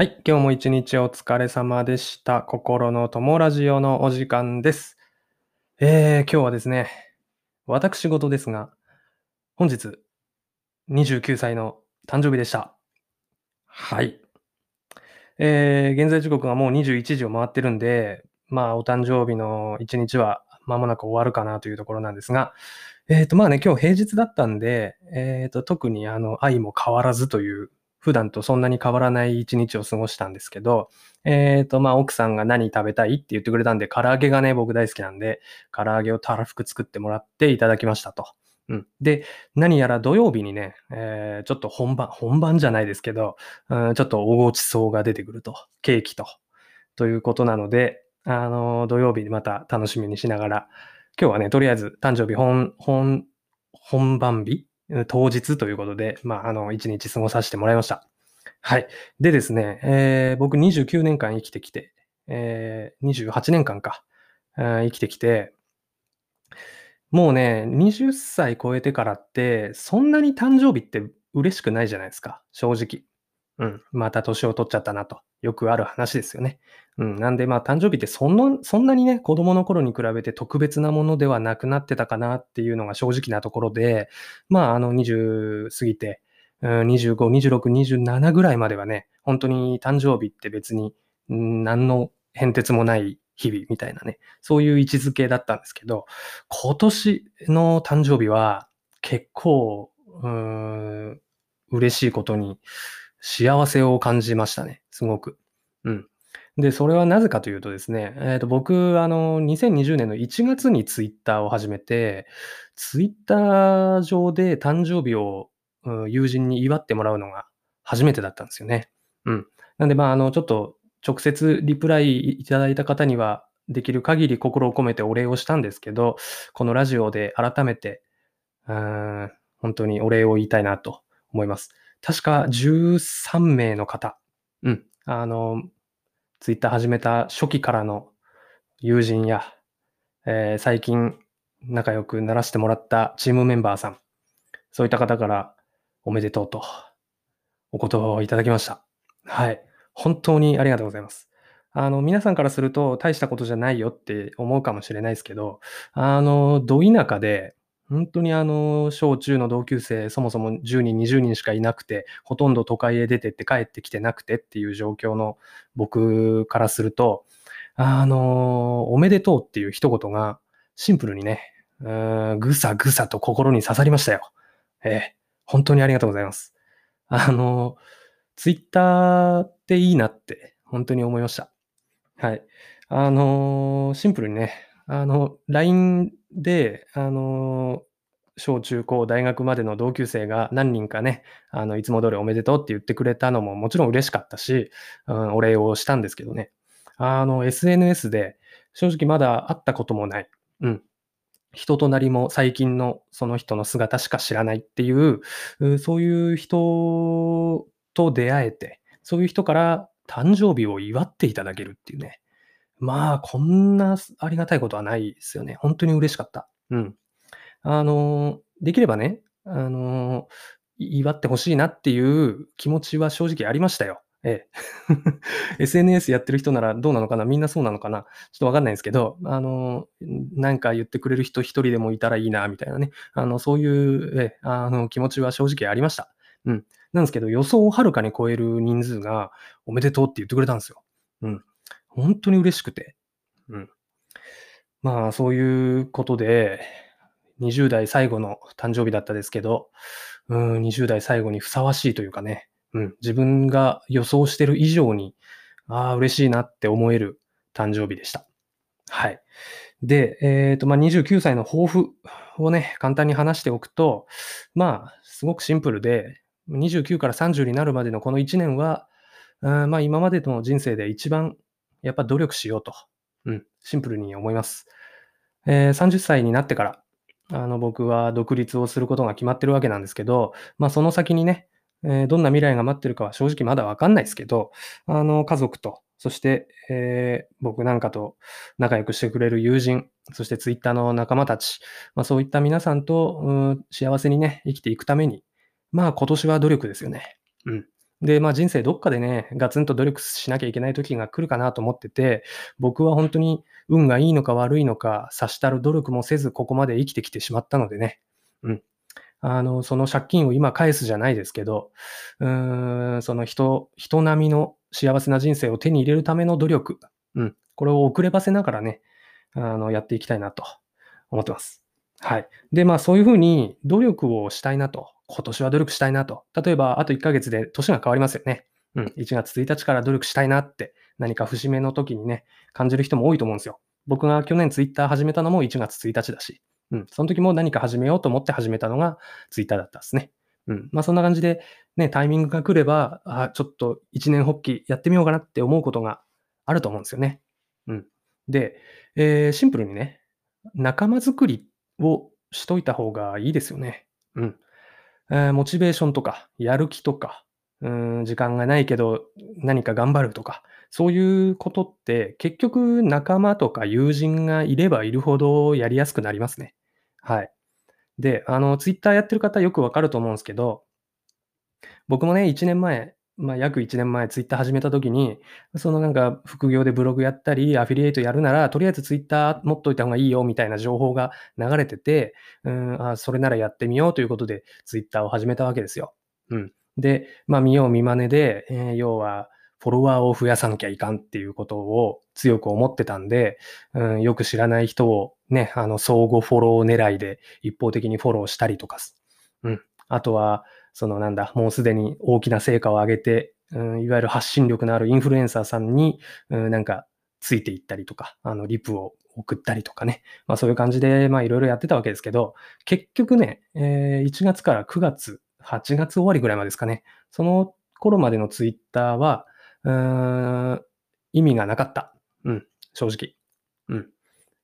はい。今日も一日お疲れ様でした。心の友ラジオのお時間です。えー、今日はですね、私事ですが、本日、29歳の誕生日でした。はい。えー、現在時刻がもう21時を回ってるんで、まあ、お誕生日の一日は間もなく終わるかなというところなんですが、えっ、と、まあね、今日平日だったんで、えっ、と、特にあの、愛も変わらずという普段とそんなに変わらない一日を過ごしたんですけど、えっ、と、まあ、奥さんが何食べたいって言ってくれたんで、唐揚げがね、僕大好きなんで、唐揚げをたらふく作ってもらっていただきましたと。うん。で、何やら土曜日にね、えーちょっと本番、本番じゃないですけど、うん、ちょっとおごちそうが出てくると。ケーキと。ということなので、あの、土曜日にまた楽しみにしながら、今日はね、とりあえず誕生日本、本、本番日当日ということで、まあ、あの、一日過ごさせてもらいました。はい。でですね、えー僕29年間生きてきて、えー28年間か、あー生きてきて、もうね、20歳超えてからって、そんなに誕生日って嬉しくないじゃないですか、正直。うん。また年を取っちゃったなと。よくある話ですよね。うん。なんでまあ誕生日ってそんな、そんなにね、子供の頃に比べて特別なものではなくなってたかなっていうのが正直なところで、まああの20過ぎて、うん25、26、27ぐらいまではね、本当に誕生日って別にうん何の変哲もない日々みたいなね、そういう位置づけだったんですけど、今年の誕生日は結構、うん、嬉しいことに幸せを感じましたね、すごく。うん。で、それはなぜかというとですね、えっ、と、僕、あの、2020年の1月にツイッターを始めて、ツイッター上で誕生日を、うん友人に祝ってもらうのが初めてだったんですよね。うん。なんで、まあ、あの、ちょっと直接リプライいただいた方には、できる限り心を込めてお礼をしたんですけど、このラジオで改めて、うん本当にお礼を言いたいなと思います。確か13名の方、うん、あの、ツイッター始めた初期からの友人や、えー最近仲良くならせてもらったチームメンバーさん、そういった方からおめでとうとお言葉をいただきました。はい。本当にありがとうございます。あの、皆さんからすると大したことじゃないよって思うかもしれないですけど、あの、ど田舎で、本当にあの、小中の同級生、そもそも10人、20人しかいなくて、ほとんど都会へ出てって帰ってきてなくてっていう状況の僕からすると、あの、おめでとうっていう一言がシンプルにね、ぐさぐさと心に刺さりましたよ。ええ、本当にありがとうございます。あの、ツイッターっていいなって本当に思いました。はい。あの、シンプルにね、あの、LINE で、あの、小中高大学までの同級生が何人かね、あの、いつも通りおめでとうって言ってくれたのももちろん嬉しかったし、うん、お礼をしたんですけどね。あの、SNS で正直まだ会ったこともない。うん。人となりも最近のその人の姿しか知らないっていう、うそういう人と出会えて、そういう人から誕生日を祝っていただけるっていうね。まあ、こんなありがたいことはないですよね。本当に嬉しかった。うん。あの、できればね、あの、祝ってほしいなっていう気持ちは正直ありましたよ。ええ。SNS やってる人ならどうなのかな？みんなそうなのかな？ちょっとわかんないんですけど、あの、なんか言ってくれる人一人でもいたらいいな、みたいなね。あの、そういう、ええあの、気持ちは正直ありました。うん。なんですけど、予想をはるかに超える人数がおめでとうって言ってくれたんですよ。うん。本当に嬉しくて。うん。まあ、そういうことで、20代最後の誕生日だったですけど、うん、20代最後にふさわしいというかね、うん、自分が予想してる以上に、ああ、嬉しいなって思える誕生日でした。はい。で、えっ、と、まあ、29歳の抱負をね、簡単に話しておくと、まあ、すごくシンプルで、29から30になるまでのこの1年は、うんまあ、今までの人生で一番やっぱ努力しようと、うん、シンプルに思います。えー30歳になってから、あの、僕は独立をすることが決まってるわけなんですけど、まあ、その先にね、えーどんな未来が待ってるかは正直まだわかんないですけど、あの、家族と、そして、えー僕なんかと仲良くしてくれる友人、そしてツイッターの仲間たち、まあ、そういった皆さんと、うん幸せにね、生きていくために、まあ今年は努力ですよね。うん。で、まあ、人生どっかでね、ガツンと努力しなきゃいけない時が来るかなと思ってて、僕は本当に運がいいのか悪いのか、さしたる努力もせずここまで生きてきてしまったのでね。うん。あの、その借金を今返すじゃないですけど、うーん、その人人並みの幸せな人生を手に入れるための努力、うん、これを遅ればせながらね、あの、やっていきたいなと思ってます。はい。で、まあ、そういう風に努力をしたいなと、今年は努力したいなと。例えば、あと1ヶ月で年が変わりますよね。うん、1月1日から努力したいなって、何か節目の時にね、感じる人も多いと思うんですよ。僕が去年ツイッター始めたのも1月1日だし、うん、その時も何か始めようと思って始めたのがツイッターだったんですね。うん、まあそんな感じで、ね、タイミングが来れば、あちょっと一年発起やってみようかなって思うことがあると思うんですよね。うん。で、えー、シンプルにね、仲間づくりをしといた方がいいですよね。うん。えー、モチベーションとか、やる気とか、うん、時間がないけど何か頑張るとか、そういうことって結局仲間とか友人がいればいるほどやりやすくなりますね。はい。で、あの、ツイッターやってる方よくわかると思うんですけど、僕もね、1年前、まあ、約1年前ツイッター始めた時に、そのなんか副業でブログやったり、アフィリエイトやるなら、とりあえずツイッター持っといた方がいいよみたいな情報が流れてて、うん、あそれならやってみようということでツイッターを始めたわけですよ。うん。で、まあ見よう見まねで、えー、要は、フォロワーを増やさなきゃいかんっていうことを強く思ってたんで、うん、よく知らない人をね、あの、相互フォロー狙いで一方的にフォローしたりとかす、うん。あとは、そのなんだ、もうすでに大きな成果を上げて、うん、いわゆる発信力のあるインフルエンサーさんに、うん、なんかついていったりとか、あの、リプを送ったりとかね。まあそういう感じで、まあいろいろやってたわけですけど、結局ね、えー、1月から9月、8月終わりぐらいまでですかね。その頃までのツイッターは、うーん、意味がなかった。うん、正直。うん。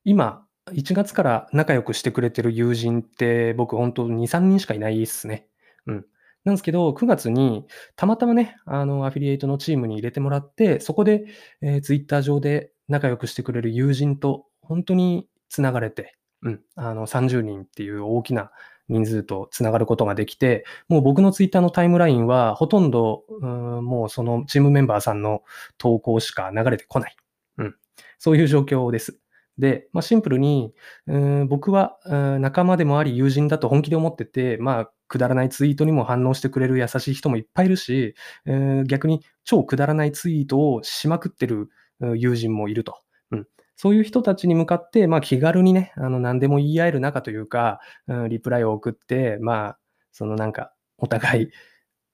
今、1月から仲良くしてくれてる友人って僕本当2、3人しかいないっすね。うん。なんですけど、9月にたまたまね、あの、アフィリエイトのチームに入れてもらって、そこで、えー、ツイッター上で仲良くしてくれる友人と本当に繋がれて、うん、あの、30人っていう大きな人数と繋がることができて、もう僕のツイッターのタイムラインはほとんど、うん、もうそのチームメンバーさんの投稿しか流れてこない。うん。そういう状況です。で、まあ、シンプルに、うん、僕は、うん、仲間でもあり友人だと本気で思ってて、まあ、くだらないツイートにも反応してくれる優しい人もいっぱいいるし、えー、逆に超くだらないツイートをしまくってる友人もいると。うん、そういう人たちに向かって、まあ、気軽にね、あの何でも言い合える仲というか、うん、リプライを送って、まあ、そのなんか、お互い、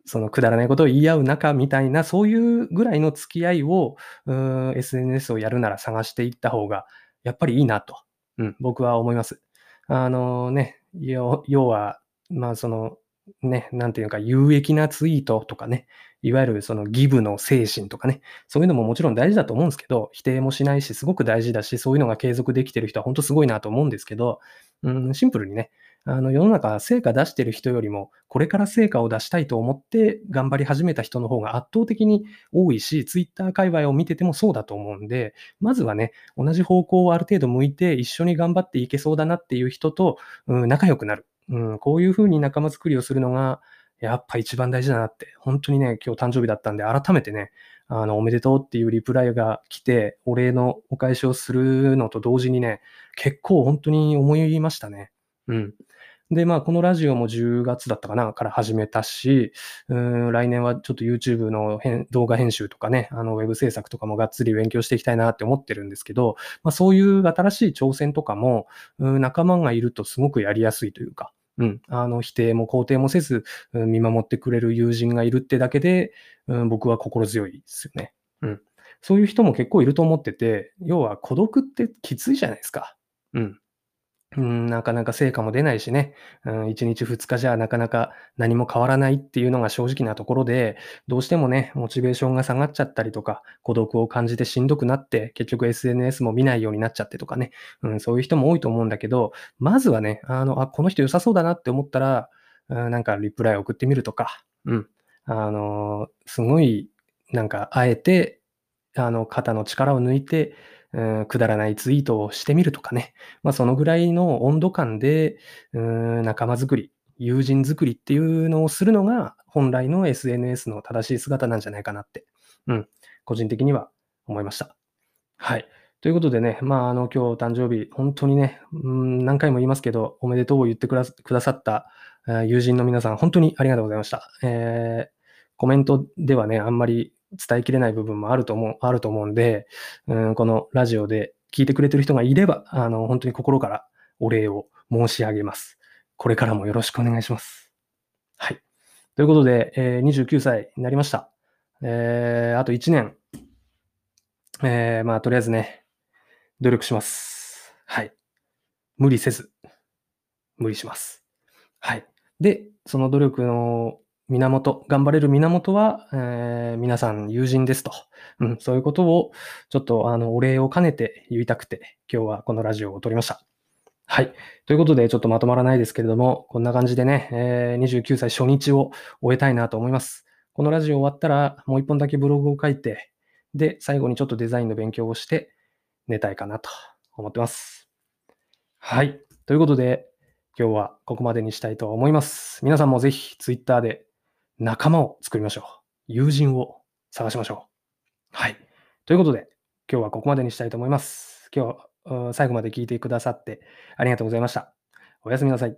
そのくだらないことを言い合う仲みたいな、そういうぐらいの付き合いを、SNS をやるなら探していった方がやっぱりいいなと、うん、僕は思います。あのね、要は、まあその、ね、なんていうか、有益なツイートとかね、いわゆるそのギブの精神とかね、そういうのももちろん大事だと思うんですけど、否定もしないし、すごく大事だし、そういうのが継続できてる人は本当すごいなと思うんですけど、うん、シンプルにね、あの世の中成果出してる人よりも、これから成果を出したいと思って頑張り始めた人の方が圧倒的に多いし、ツイッター界隈を見ててもそうだと思うんで、まずはね、同じ方向をある程度向いて一緒に頑張っていけそうだなっていう人と、うん、仲良くなる。うん、こういうふうに仲間作りをするのが、やっぱ一番大事だなって、本当にね、今日誕生日だったんで、改めてね、あの、おめでとうっていうリプライが来て、お礼のお返しをするのと同時にね、結構本当に思いましたね。うん。で、まあ、このラジオも10月だったかな、から始めたし、うん、来年はちょっと YouTube の動画編集とかね、あの、ウェブ制作とかもがっつり勉強していきたいなって思ってるんですけど、まあ、そういう新しい挑戦とかも、うん、仲間がいるとすごくやりやすいというか、うん、あの、否定も肯定もせず、うん、見守ってくれる友人がいるってだけで、うん、僕は心強いですよね。うん。そういう人も結構いると思ってて、要は孤独ってきついじゃないですか。うん。うん、なかなか成果も出ないしね、うん、1日2日じゃなかなか何も変わらないっていうのが正直なところで、どうしてもね、モチベーションが下がっちゃったりとか、孤独を感じてしんどくなって、結局 SNS も見ないようになっちゃってとかね、うん、そういう人も多いと思うんだけど、まずはね、あの、あ、この人良さそうだなって思ったら、うん、なんかリプライ送ってみるとか、うん、あの、すごい、なんか、あえて、あの、肩の力を抜いて、うん、くだらないツイートをしてみるとかね。まあ、そのぐらいの温度感で、うん、仲間づくり友人作りっていうのをするのが、本来の SNS の正しい姿なんじゃないかなって、うん、個人的には思いました。はい。ということでね、まあ、あの、今日誕生日、本当にね、うん、何回も言いますけど、おめでとうを言ってくださった友人の皆さん、本当にありがとうございました。えー、コメントではね、あんまり伝えきれない部分もあると思う、あると思うんで、うん、このラジオで聞いてくれてる人がいれば、あの、本当に心からお礼を申し上げます。これからもよろしくお願いします。はい。ということで、えー、29歳になりました。えー、あと1年。えー、まあ、とりあえずね、努力します。はい。無理せず、無理します。はい。で、その努力の源、頑張れる源は、えー、皆さん友人ですと。うん、そういうことを、ちょっと、あの、お礼を兼ねて言いたくて、今日はこのラジオを撮りました。はい。ということで、ちょっとまとまらないですけれども、こんな感じでね、えー、29歳初日を終えたいなと思います。このラジオ終わったら、もう一本だけブログを書いて、で、最後にちょっとデザインの勉強をして寝たいかなと思ってます。はい。ということで、今日はここまでにしたいと思います。皆さんもぜひ Twitter で仲間を作りましょう。友人を探しましょう。はい。ということで、今日はここまでにしたいと思います。今日、最後まで聞いてくださってありがとうございました。おやすみなさい。